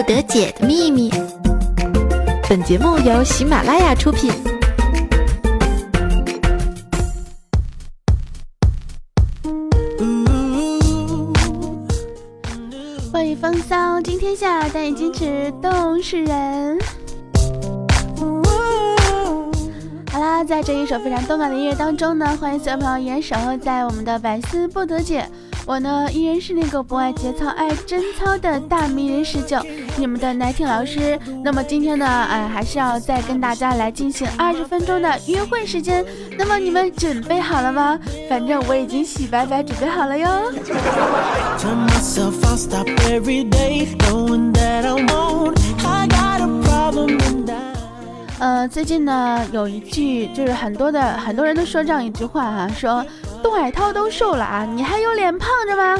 不得解的秘密。本节目由喜马拉雅出品。欢迎风骚惊天下，但以矜持动世人。好啦，在这一首非常动感的音乐当中呢，欢迎所有朋友依然守候在我们的百思不得解。我呢依然是那个不爱节操爱贞操的大迷人十九，你们的奶听老师。那么今天呢，哎，还是要再跟大家来进行二十分钟的约会时间。那么你们准备好了吗？反正我已经洗白白准备好了哟。呃，最近呢有一句，就是很多的很多人都说这样一句话哈，说。杜海涛都瘦了啊，你还有脸胖着吗？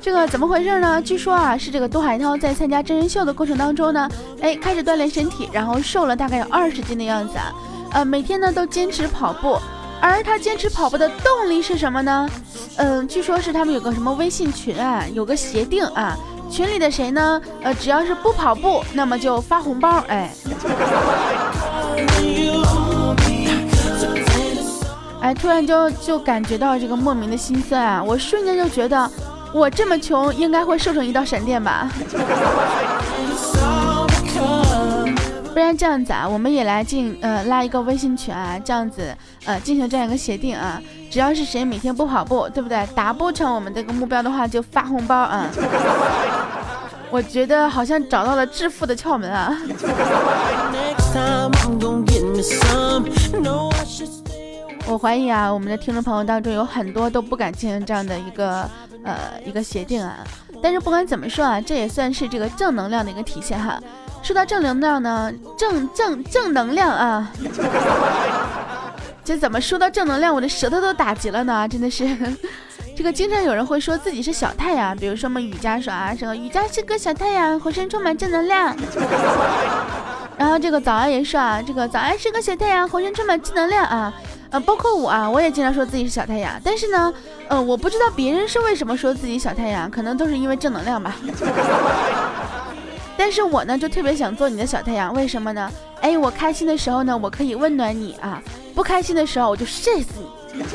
这个怎么回事呢？据说啊，是这个杜海涛在参加真人秀的过程当中呢，哎，开始锻炼身体，然后瘦了大概有二十斤的样子啊。呃，每天呢都坚持跑步，而他坚持跑步的动力是什么呢？嗯，据说是他们有个什么微信群啊，有个协定啊，群里的谁呢？呃，只要是不跑步，那么就发红包，哎。哎，突然就就感觉到这个莫名的心酸啊！我瞬间就觉得，我这么穷，应该会瘦成一道闪电吧？不然这样子啊，我们也来进呃拉一个微信群啊，这样子呃进行这样一个协定啊，只要是谁每天不跑步，对不对？达不成我们这个目标的话，就发红包啊！我觉得好像找到了致富的窍门啊！我怀疑啊，我们的听众朋友当中有很多都不敢进行这样的一个呃一个协定啊。但是不管怎么说啊，这也算是这个正能量的一个体现哈。说到正能量呢，正正正能量啊，这怎么说到正能量，我的舌头都打结了呢？真的是，这个经常有人会说自己是小太阳，比如说我们雨佳说啊，说雨佳是个小太阳，浑身充满正能量。然后这个早安也说啊，这个早安是个小太阳，浑身充满正能量啊。呃，包括我啊，我也经常说自己是小太阳，但是呢，呃，我不知道别人是为什么说自己小太阳，可能都是因为正能量吧。但是我呢，就特别想做你的小太阳，为什么呢？哎，我开心的时候呢，我可以温暖你啊；不开心的时候，我就晒死你。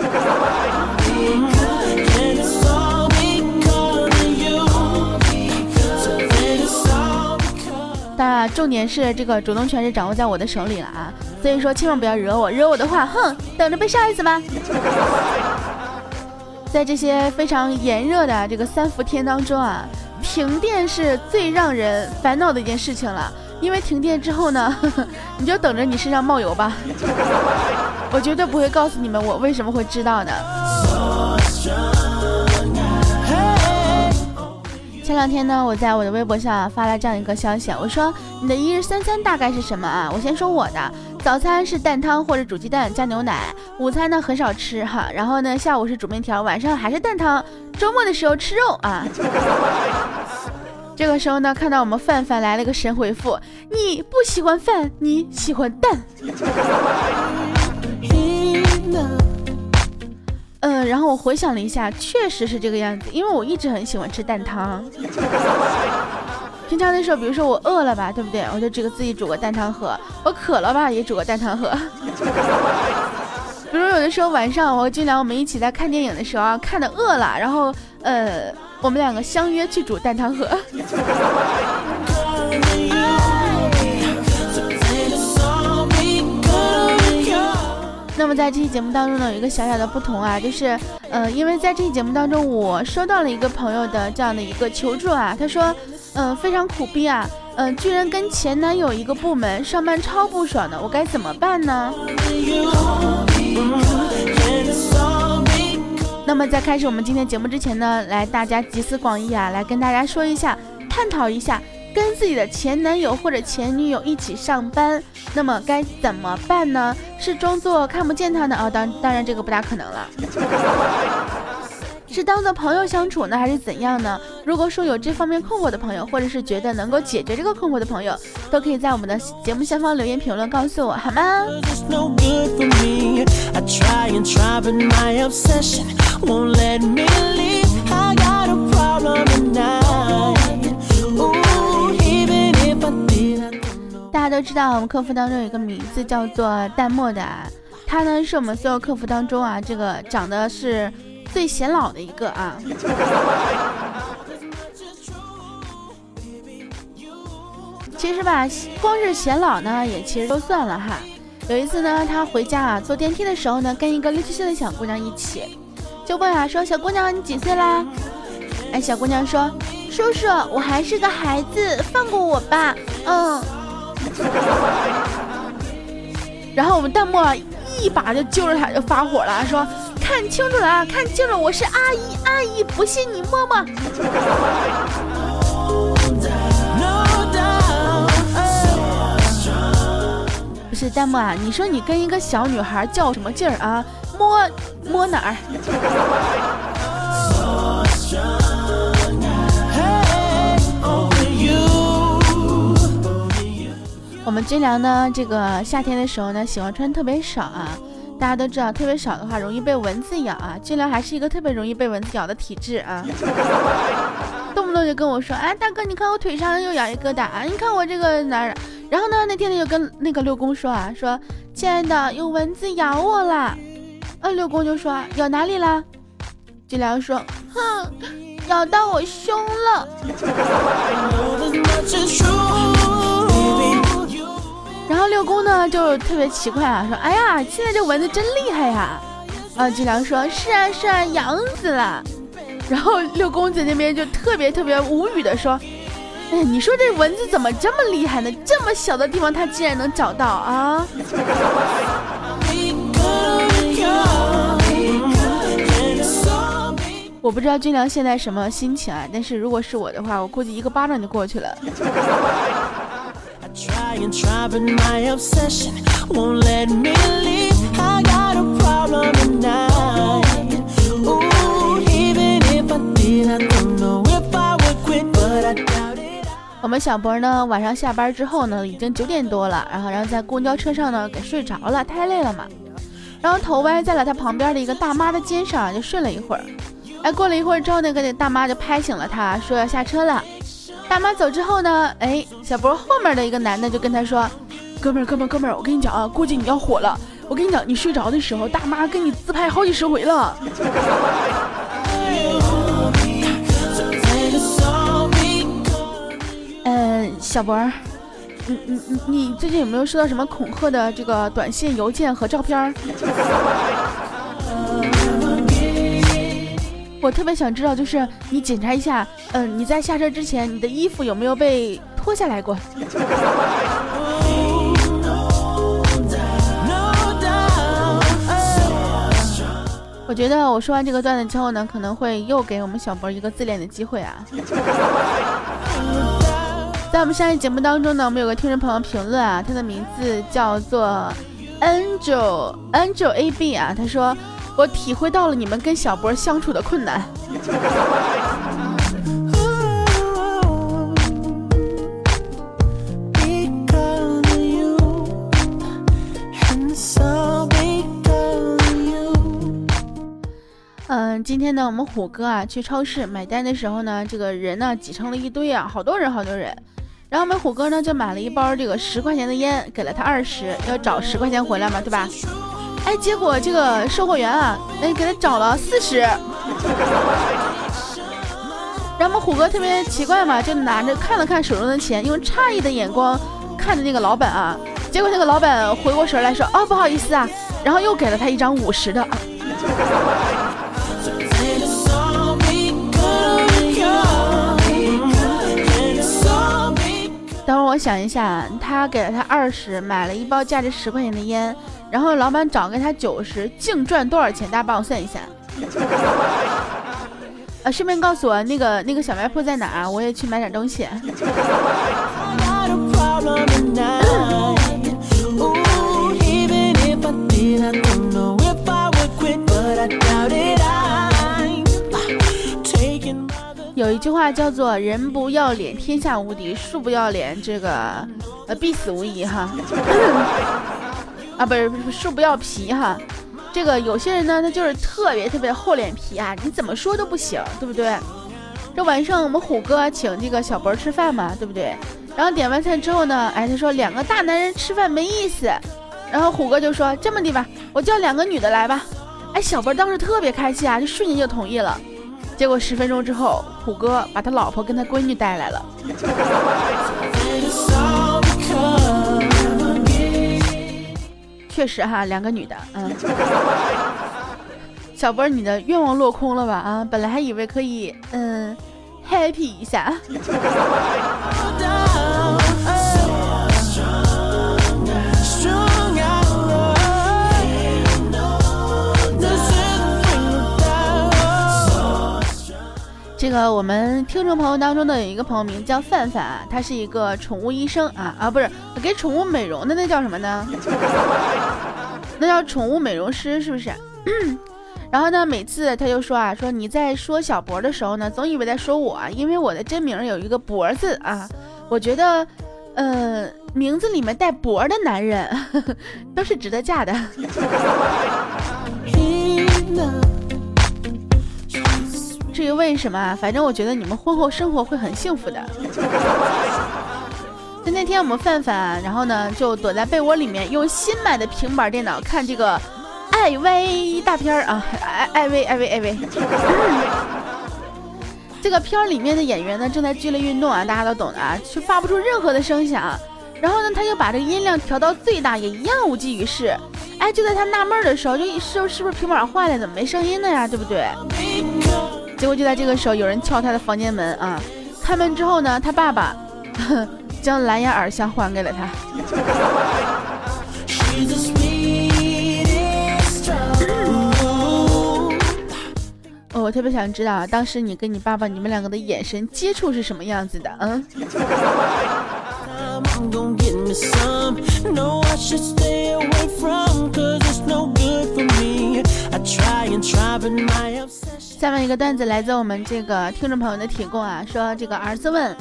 但重点是这个主动权是掌握在我的手里了啊。所以说，千万不要惹我，惹我的话，哼，等着被杀死吧。在这些非常炎热的这个三伏天当中啊，停电是最让人烦恼的一件事情了。因为停电之后呢，呵 呵你就等着你身上冒油吧。我绝对不会告诉你们我为什么会知道的。前两天呢，我在我的微博上发了这样一个消息，我说你的一日三餐大概是什么啊？我先说我的。早餐是蛋汤或者煮鸡蛋加牛奶，午餐呢很少吃哈，然后呢下午是煮面条，晚上还是蛋汤，周末的时候吃肉啊。这个时候呢，看到我们范范来了个神回复，你不喜欢饭，你喜欢蛋。嗯，然后我回想了一下，确实是这个样子，因为我一直很喜欢吃蛋汤。平常的时候，比如说我饿了吧，对不对？我就这个自己煮个蛋汤喝。我渴了吧，也煮个蛋汤喝。比如有的时候晚上，我尽量我们一起在看电影的时候啊，看的饿了，然后呃，我们两个相约去煮蛋汤喝。那么在这期节目当中呢，有一个小小的不同啊，就是呃，因为在这期节目当中，我收到了一个朋友的这样的一个求助啊，他说。嗯，非常苦逼啊！嗯，居然跟前男友一个部门上班，超不爽的，我该怎么办呢？那么在开始我们今天节目之前呢，来大家集思广益啊，来跟大家说一下，探讨一下，跟自己的前男友或者前女友一起上班，那么该怎么办呢？是装作看不见他呢？啊，当当然这个不大可能了。是当做朋友相处呢，还是怎样呢？如果说有这方面困惑的朋友，或者是觉得能够解决这个困惑的朋友，都可以在我们的节目下方留言评论告诉我，好吗？大家都知道我们客服当中有一个名字叫做淡漠的，他呢是我们所有客服当中啊，这个长得是最显老的一个啊。其实吧，光是显老呢，也其实都算了哈。有一次呢，他回家啊，坐电梯的时候呢，跟一个六七岁的小姑娘一起，就问啊说：“小姑娘，你几岁啦？”哎，小姑娘说：“叔叔，我还是个孩子，放过我吧。”嗯。然后我们弹幕啊，一把就揪着他，就发火了，说：“看清楚了啊，看清楚，我是阿姨，阿姨，不信你摸摸。”不是弹幕啊！你说你跟一个小女孩较什么劲儿啊？摸摸哪儿？我们军粮呢？这个夏天的时候呢，喜欢穿特别少啊。大家都知道，特别少的话容易被蚊子咬啊。军粮还是一个特别容易被蚊子咬的体质啊。动不动就跟我说：“哎，大哥，你看我腿上又咬一疙瘩啊！你看我这个哪儿？”然后呢？那天他就跟那个六公说啊，说：“亲爱的，有蚊子咬我了。”呃，六公就说：“咬哪里啦？”俊良说：“哼，咬到我胸了。” 然后六公呢就特别奇怪啊，说：“哎呀，现在这蚊子真厉害呀！”啊，金良说：“是啊，是啊，痒死了。”然后六公子那边就特别特别无语的说。哎，你说这蚊子怎么这么厉害呢？这么小的地方，它竟然能找到啊！我不知道军良现在什么心情啊，但是如果是我的话，我估计一个巴掌就过去了。I'm tripping my obsession. Won't let me leave. I got a problem and i don't know if i would quit but i doubt 我们小博呢晚上下班之后呢已经九点多了然后然后在公交车上呢给睡着了太累了嘛。然后头歪在了他旁边的一个大妈的肩上就睡了一会儿。哎过了一会儿之后那个大妈就拍醒了他说要下车了。大妈走之后呢，哎，小博后面的一个男的就跟他说：“哥们儿，哥们儿，哥们儿，我跟你讲啊，估计你要火了。我跟你讲，你睡着的时候，大妈跟你自拍好几十回了。”小博，你你你你最近有没有收到什么恐吓的这个短信、邮件和照片？我特别想知道，就是你检查一下，嗯，你在下车之前，你的衣服有没有被脱下来过？我觉得我说完这个段子之后呢，可能会又给我们小博一个自恋的机会啊。在我们上一节目当中呢，我们有个听众朋友评论啊，他的名字叫做 Angel Angel A B 啊，他说我体会到了你们跟小博相处的困难。嗯，今天呢，我们虎哥啊去超市买单的时候呢，这个人呢挤成了一堆啊，好多人，好多人。然后我们虎哥呢就买了一包这个十块钱的烟，给了他二十，要找十块钱回来嘛，对吧？哎，结果这个售货员啊，哎给他找了四十。然后我们虎哥特别奇怪嘛，就拿着看了看手中的钱，用诧异的眼光看着那个老板啊。结果那个老板回过神来说：“哦，不好意思啊。”然后又给了他一张五十的。等会儿我想一下，他给了他二十，买了一包价值十块钱的烟，然后老板找给他九十，净赚多少钱？大家帮我算一下。呃，顺便告诉我那个那个小卖铺在哪儿，我也去买点东西。有一句话叫做“人不要脸，天下无敌；树不要脸，这个呃必死无疑”哈。啊，不是不是，树不要皮哈。这个有些人呢，他就是特别特别厚脸皮啊，你怎么说都不行，对不对？这晚上我们虎哥请这个小博吃饭嘛，对不对？然后点完菜之后呢，哎，他说两个大男人吃饭没意思。然后虎哥就说这么的吧，我叫两个女的来吧。哎，小博当时特别开心啊，就瞬间就同意了。结果十分钟之后，虎哥把他老婆跟他闺女带来了。确实哈，两个女的，嗯。小波，你的愿望落空了吧？啊，本来还以为可以，嗯，happy 一下。这个我们听众朋友当中的有一个朋友名叫范范啊，他是一个宠物医生啊啊，不是给宠物美容的，那叫什么呢？那叫宠物美容师是不是？然后呢，每次他就说啊，说你在说小博的时候呢，总以为在说我，因为我的真名有一个博字啊。我觉得，呃，名字里面带博的男人 都是值得嫁的。至于为什么，反正我觉得你们婚后生活会很幸福的。就那天我们范范，然后呢就躲在被窝里面，用新买的平板电脑看这个艾薇大片儿啊，艾艾薇艾薇艾薇。这个片儿里面的演员呢正在剧烈运动啊，大家都懂的啊，却发不出任何的声响。然后呢，他就把这个音量调到最大，也一样无济于事。哎，就在他纳闷的时候，就是是不是平板坏了，怎么没声音呢呀？对不对？结果就在这个时候，有人敲他的房间门啊！开门之后呢，他爸爸 将蓝牙耳箱还给了他。哦，我特别想知道，当时你跟你爸爸，你们两个的眼神接触是什么样子的？嗯。下面一个段子来自我们这个听众朋友的提供啊，说这个儿子问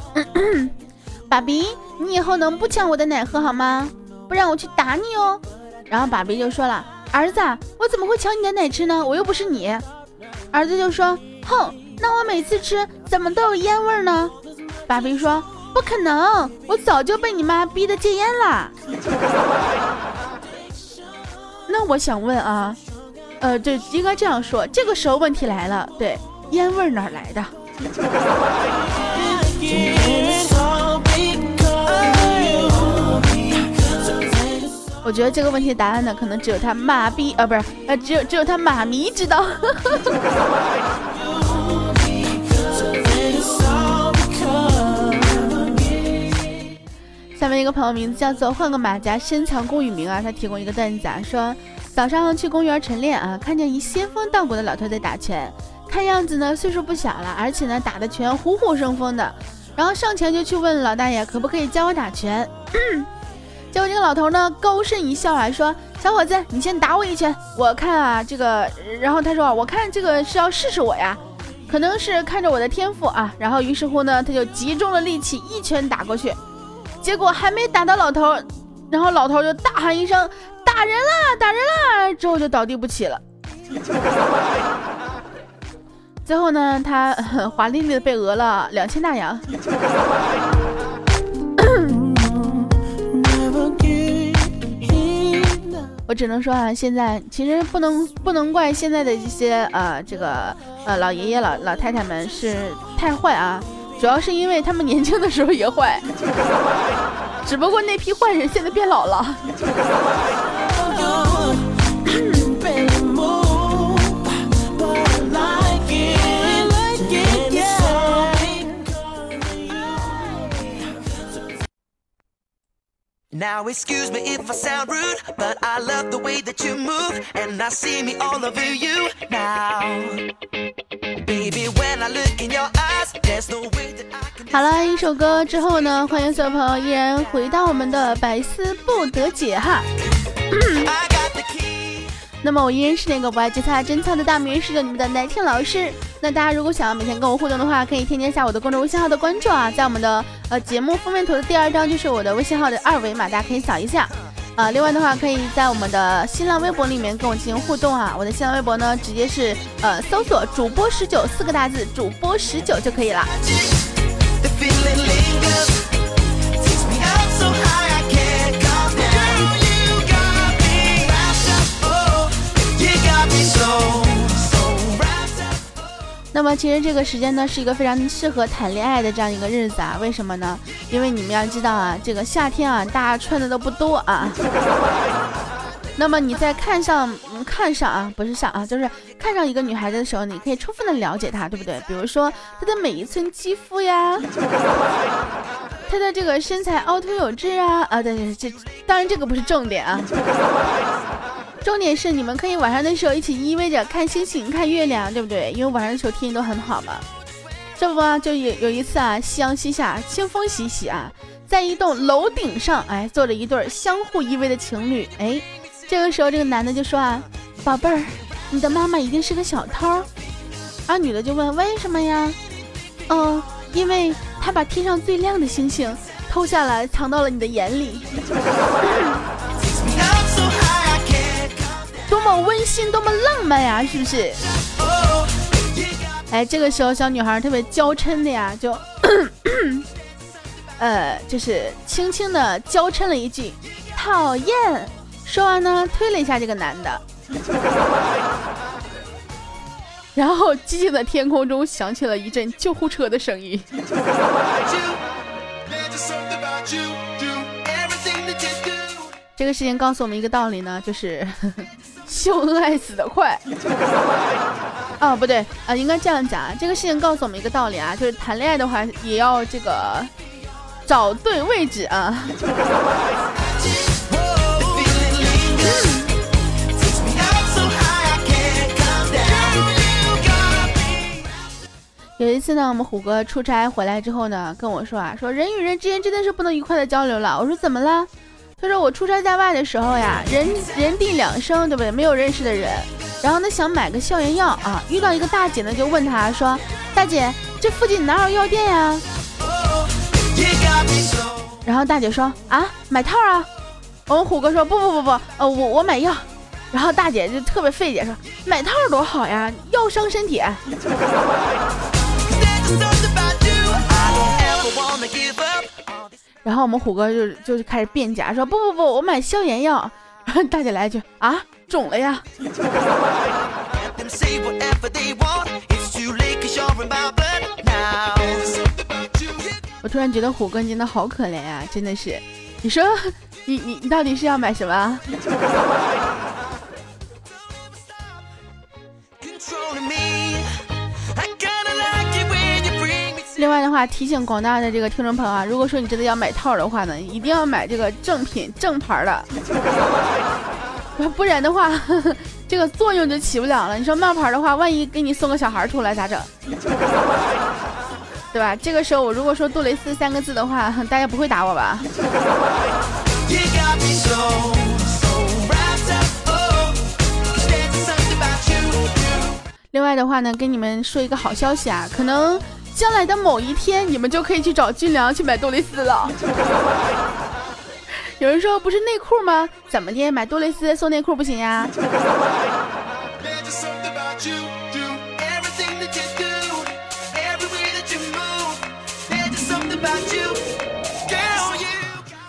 爸比，你以后能不抢我的奶喝好吗？不然我去打你哦。然后爸比就说了，儿子，我怎么会抢你的奶吃呢？我又不是你。儿子就说，哼，那我每次吃怎么都有烟味呢？爸比说，不可能，我早就被你妈逼得戒烟了。那我想问啊。呃，对，应该这样说。这个时候问题来了，对，烟味哪来的？我觉得这个问题的答案呢，可能只有他妈逼啊，不是，呃，只有只有他妈咪知道。下面一个朋友名字叫做换个马甲深藏功与名啊，他提供一个段子啊，说。早上去公园晨练啊，看见一仙风道骨的老头在打拳，看样子呢岁数不小了，而且呢打的拳虎虎生风的。然后上前就去问老大爷可不可以教我打拳。结果这个老头呢高声一笑啊，说：“小伙子，你先打我一拳，我看啊这个。”然后他说：“我看这个是要试试我呀，可能是看着我的天赋啊。”然后于是乎呢，他就集中了力气一拳打过去，结果还没打到老头，然后老头就大喊一声。打人了，打人了！之后就倒地不起了。最后呢，他华丽丽的被讹了两千大洋。我只能说啊，现在其实不能不能怪现在的一些呃这个呃老爷爷老老太太们是太坏啊，主要是因为他们年轻的时候也坏，只不过那批坏人现在变老了。Now excuse me if I sound rude, but I love the way that you move, and I see me all over you now. Baby, when I look in your eyes, there's no way that I can. 好了，一首歌之后呢，欢迎所有朋友依然回到我们的百思不得解哈。那么我依然是那个不爱节操真操的大名，是你们的奶听老师。那大家如果想要每天跟我互动的话，可以添加一下我的公众微信号的关注啊，在我们的呃节目封面图的第二张就是我的微信号的二维码，大家可以扫一下啊，另外的话，可以在我们的新浪微博里面跟我进行互动啊。我的新浪微博呢，直接是呃搜索“主播十九”四个大字，“主播十九”就可以了。Yeah. 那么其实这个时间呢，是一个非常适合谈恋爱的这样一个日子啊。为什么呢？因为你们要知道啊，这个夏天啊，大家穿的都不多啊。那么你在看上看上啊，不是上啊，就是看上一个女孩子的时候，你可以充分的了解她，对不对？比如说她的每一寸肌肤呀，她的这个身材凹凸有致啊，啊，对对，这当然这个不是重点啊，重点是你们可以晚上的时候一起依偎着看星星、看月亮，对不对？因为晚上的时候天气都很好嘛。这不，就有有一次啊，夕阳西下，清风习习啊，在一栋楼顶上，哎，坐着一对相互依偎的情侣，哎。这个时候，这个男的就说啊，宝贝儿，你的妈妈一定是个小偷。而女的就问为什么呀？嗯，因为她把天上最亮的星星偷下来，藏到了你的眼里。多么温馨，多么浪漫呀，是不是？哎，这个时候小女孩特别娇嗔的呀，就，呃，就是轻轻的娇嗔了一句，讨厌。说完呢，推了一下这个男的，然后寂静的天空中响起了一阵救护车的声音。这个事情告诉我们一个道理呢，就是呵呵秀恩爱死得快。啊，不对啊，应该这样讲啊。这个事情告诉我们一个道理啊，就是谈恋爱的话也要这个找对位置啊。有一次呢，我们虎哥出差回来之后呢，跟我说啊，说人与人之间真的是不能愉快的交流了。我说怎么了？他说我出差在外的时候呀，人人地两生，对不对？没有认识的人，然后呢想买个消炎药啊，遇到一个大姐呢，就问他说，大姐，这附近哪有药店呀？然后大姐说啊，买套啊。我们虎哥说不不不不，呃我我买药。然后大姐就特别费解说，买套多好呀，药伤身体。然后我们虎哥就就开始辩解说：“不不不，我买消炎药。”大姐来一句：“啊，肿了呀！” 我突然觉得虎哥你真的好可怜啊，真的是。你说，你你你到底是要买什么？的话，提醒广大的这个听众朋友啊，如果说你真的要买套的话呢，一定要买这个正品正牌的，不然的话，这个作用就起不了了。你说冒牌的话，万一给你送个小孩出来咋整？对吧？这个时候我如果说杜蕾斯三个字的话，大家不会打我吧？另外的话呢，跟你们说一个好消息啊，可能。将来的某一天，你们就可以去找军良去买杜蕾斯了。有人说不是内裤吗？怎么的，买杜蕾斯送内裤不行呀？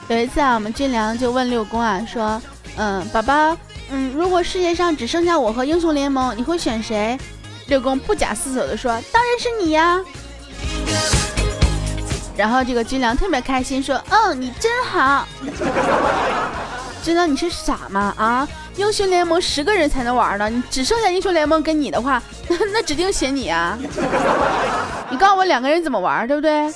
有一次啊，我们军良就问六公啊，说：“嗯，宝宝，嗯，如果世界上只剩下我和英雄联盟，你会选谁？”六公不假思索的说：“当然是你呀。”然后这个军良特别开心，说：“嗯，你真好。军良，你是傻吗？啊，英雄联盟十个人才能玩呢，你只剩下英雄联盟跟你的话，那指定选你啊。你告诉我两个人怎么玩，对不对？”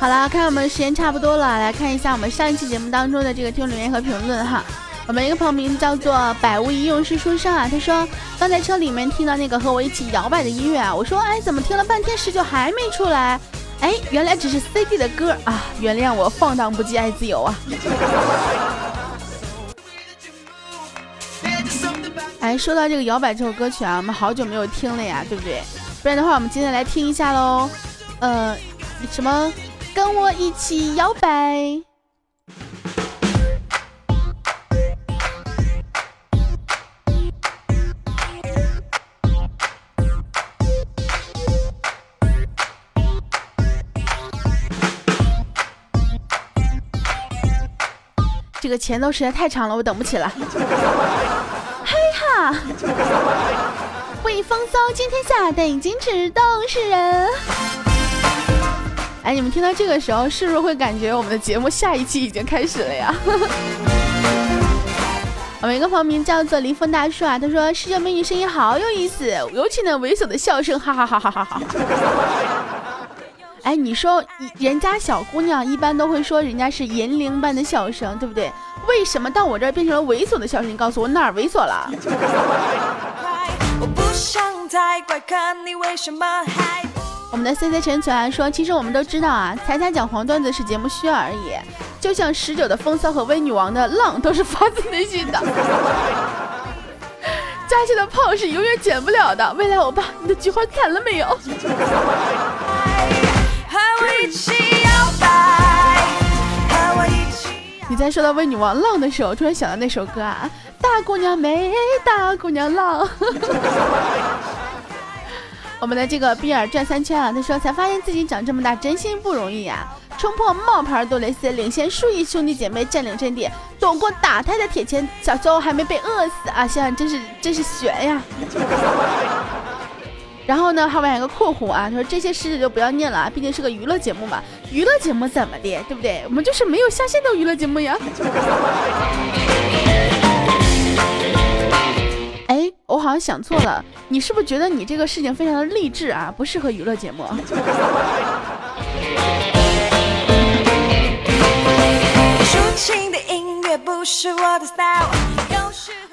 好了，看我们时间差不多了，来看一下我们上一期节目当中的这个听众留言和评论哈。我们一个朋友名字叫做百无一用是书生啊，他说刚在车里面听到那个和我一起摇摆的音乐啊，我说哎怎么听了半天十九还没出来？哎原来只是 CD 的歌啊，原谅我放荡不羁爱自由啊。哎，说到这个摇摆这首歌曲啊，我们好久没有听了呀，对不对？不然的话，我们今天来听一下喽。呃，什么？跟我一起摇摆。这个前奏实在太长了，我等不起了。嘿哈，未风骚惊天下，但已经只动世人。哎，你们听到这个时候，是不是会感觉我们的节目下一期已经开始了呀？我们一个朋友名叫做林峰大叔啊，他说：“世界美女声音好有意思，尤其那猥琐的笑声，哈哈哈哈哈哈。”哎，你说人家小姑娘一般都会说人家是银铃般的笑声，对不对？为什么到我这儿变成了猥琐的笑声？你告诉我哪儿猥琐了？我不想太快看你为什么还我们的 C C 陈存说，其实我们都知道啊，彩彩讲黄段子是节目需要而已，就像十九的风骚和微女王的浪都是发自内心的。嘉庆的炮是永远减不了的。未来欧巴，你的菊花残了没有？你在说到为女王浪的时候，突然想到那首歌啊，大姑娘美，大姑娘浪。我们的这个比尔转三圈啊，他说才发现自己长这么大真心不容易呀，冲破冒牌杜蕾斯，领先数亿兄弟姐妹占领阵地，躲过打胎的铁拳，小时候还没被饿死啊，想想真是真是悬呀。然后呢，还外一个括弧啊，他说这些诗就不要念了，毕竟是个娱乐节目嘛。娱乐节目怎么的，对不对？我们就是没有下线的娱乐节目呀。我好像想错了，你是不是觉得你这个事情非常的励志啊，不适合娱乐节目？我的 style。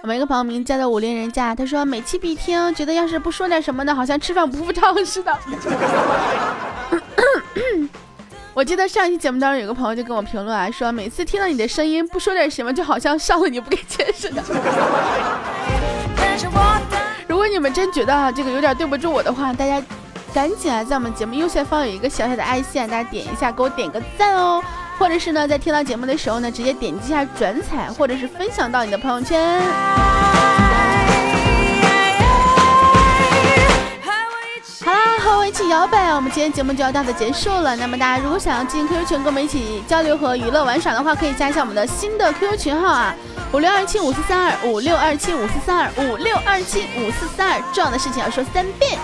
我们一个朋友名叫做武林人家，他说每期必听，觉得要是不说点什么呢，好像吃饭不付账似的。我记得上一期节目当中，有个朋友就跟我评论啊，说每次听到你的声音不说点什么，就好像上了你不给钱似的。如果你们真觉得啊这个有点对不住我的话，大家赶紧啊在我们节目右下方有一个小小的爱心，大家点一下，给我点个赞哦。或者是呢，在听到节目的时候呢，直接点击一下转采，或者是分享到你的朋友圈。和我一起摇摆啊，我们今天节目就要到此结束了。那么大家如果想要进 QQ 群，跟我们一起交流和娱乐玩耍的话，可以加一下我们的新的 QQ 群号啊，五六二七五四三二五六二七五四三二五六二七五四三二。重要的事情要说三遍。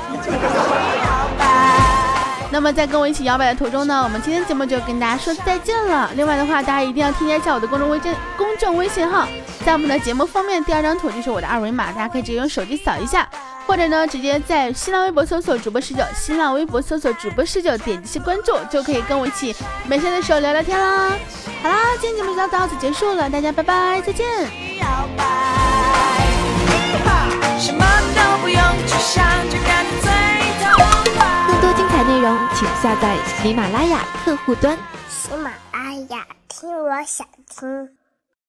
那么在跟我一起摇摆的途中呢，我们今天节目就跟大家说再见了。另外的话，大家一定要添加一下我的公众微信公众微信号，在我们的节目封面第二张图就是我的二维码，大家可以直接用手机扫一下，或者呢直接在新浪微博搜索主播十九，新浪微博搜索主播十九，点击关注就可以跟我一起每天的时候聊聊天啦。好啦，今天节目就到此结束了，大家拜拜，再见。更多精彩内容请下载喜马拉雅客户端。喜马拉雅，听我想听。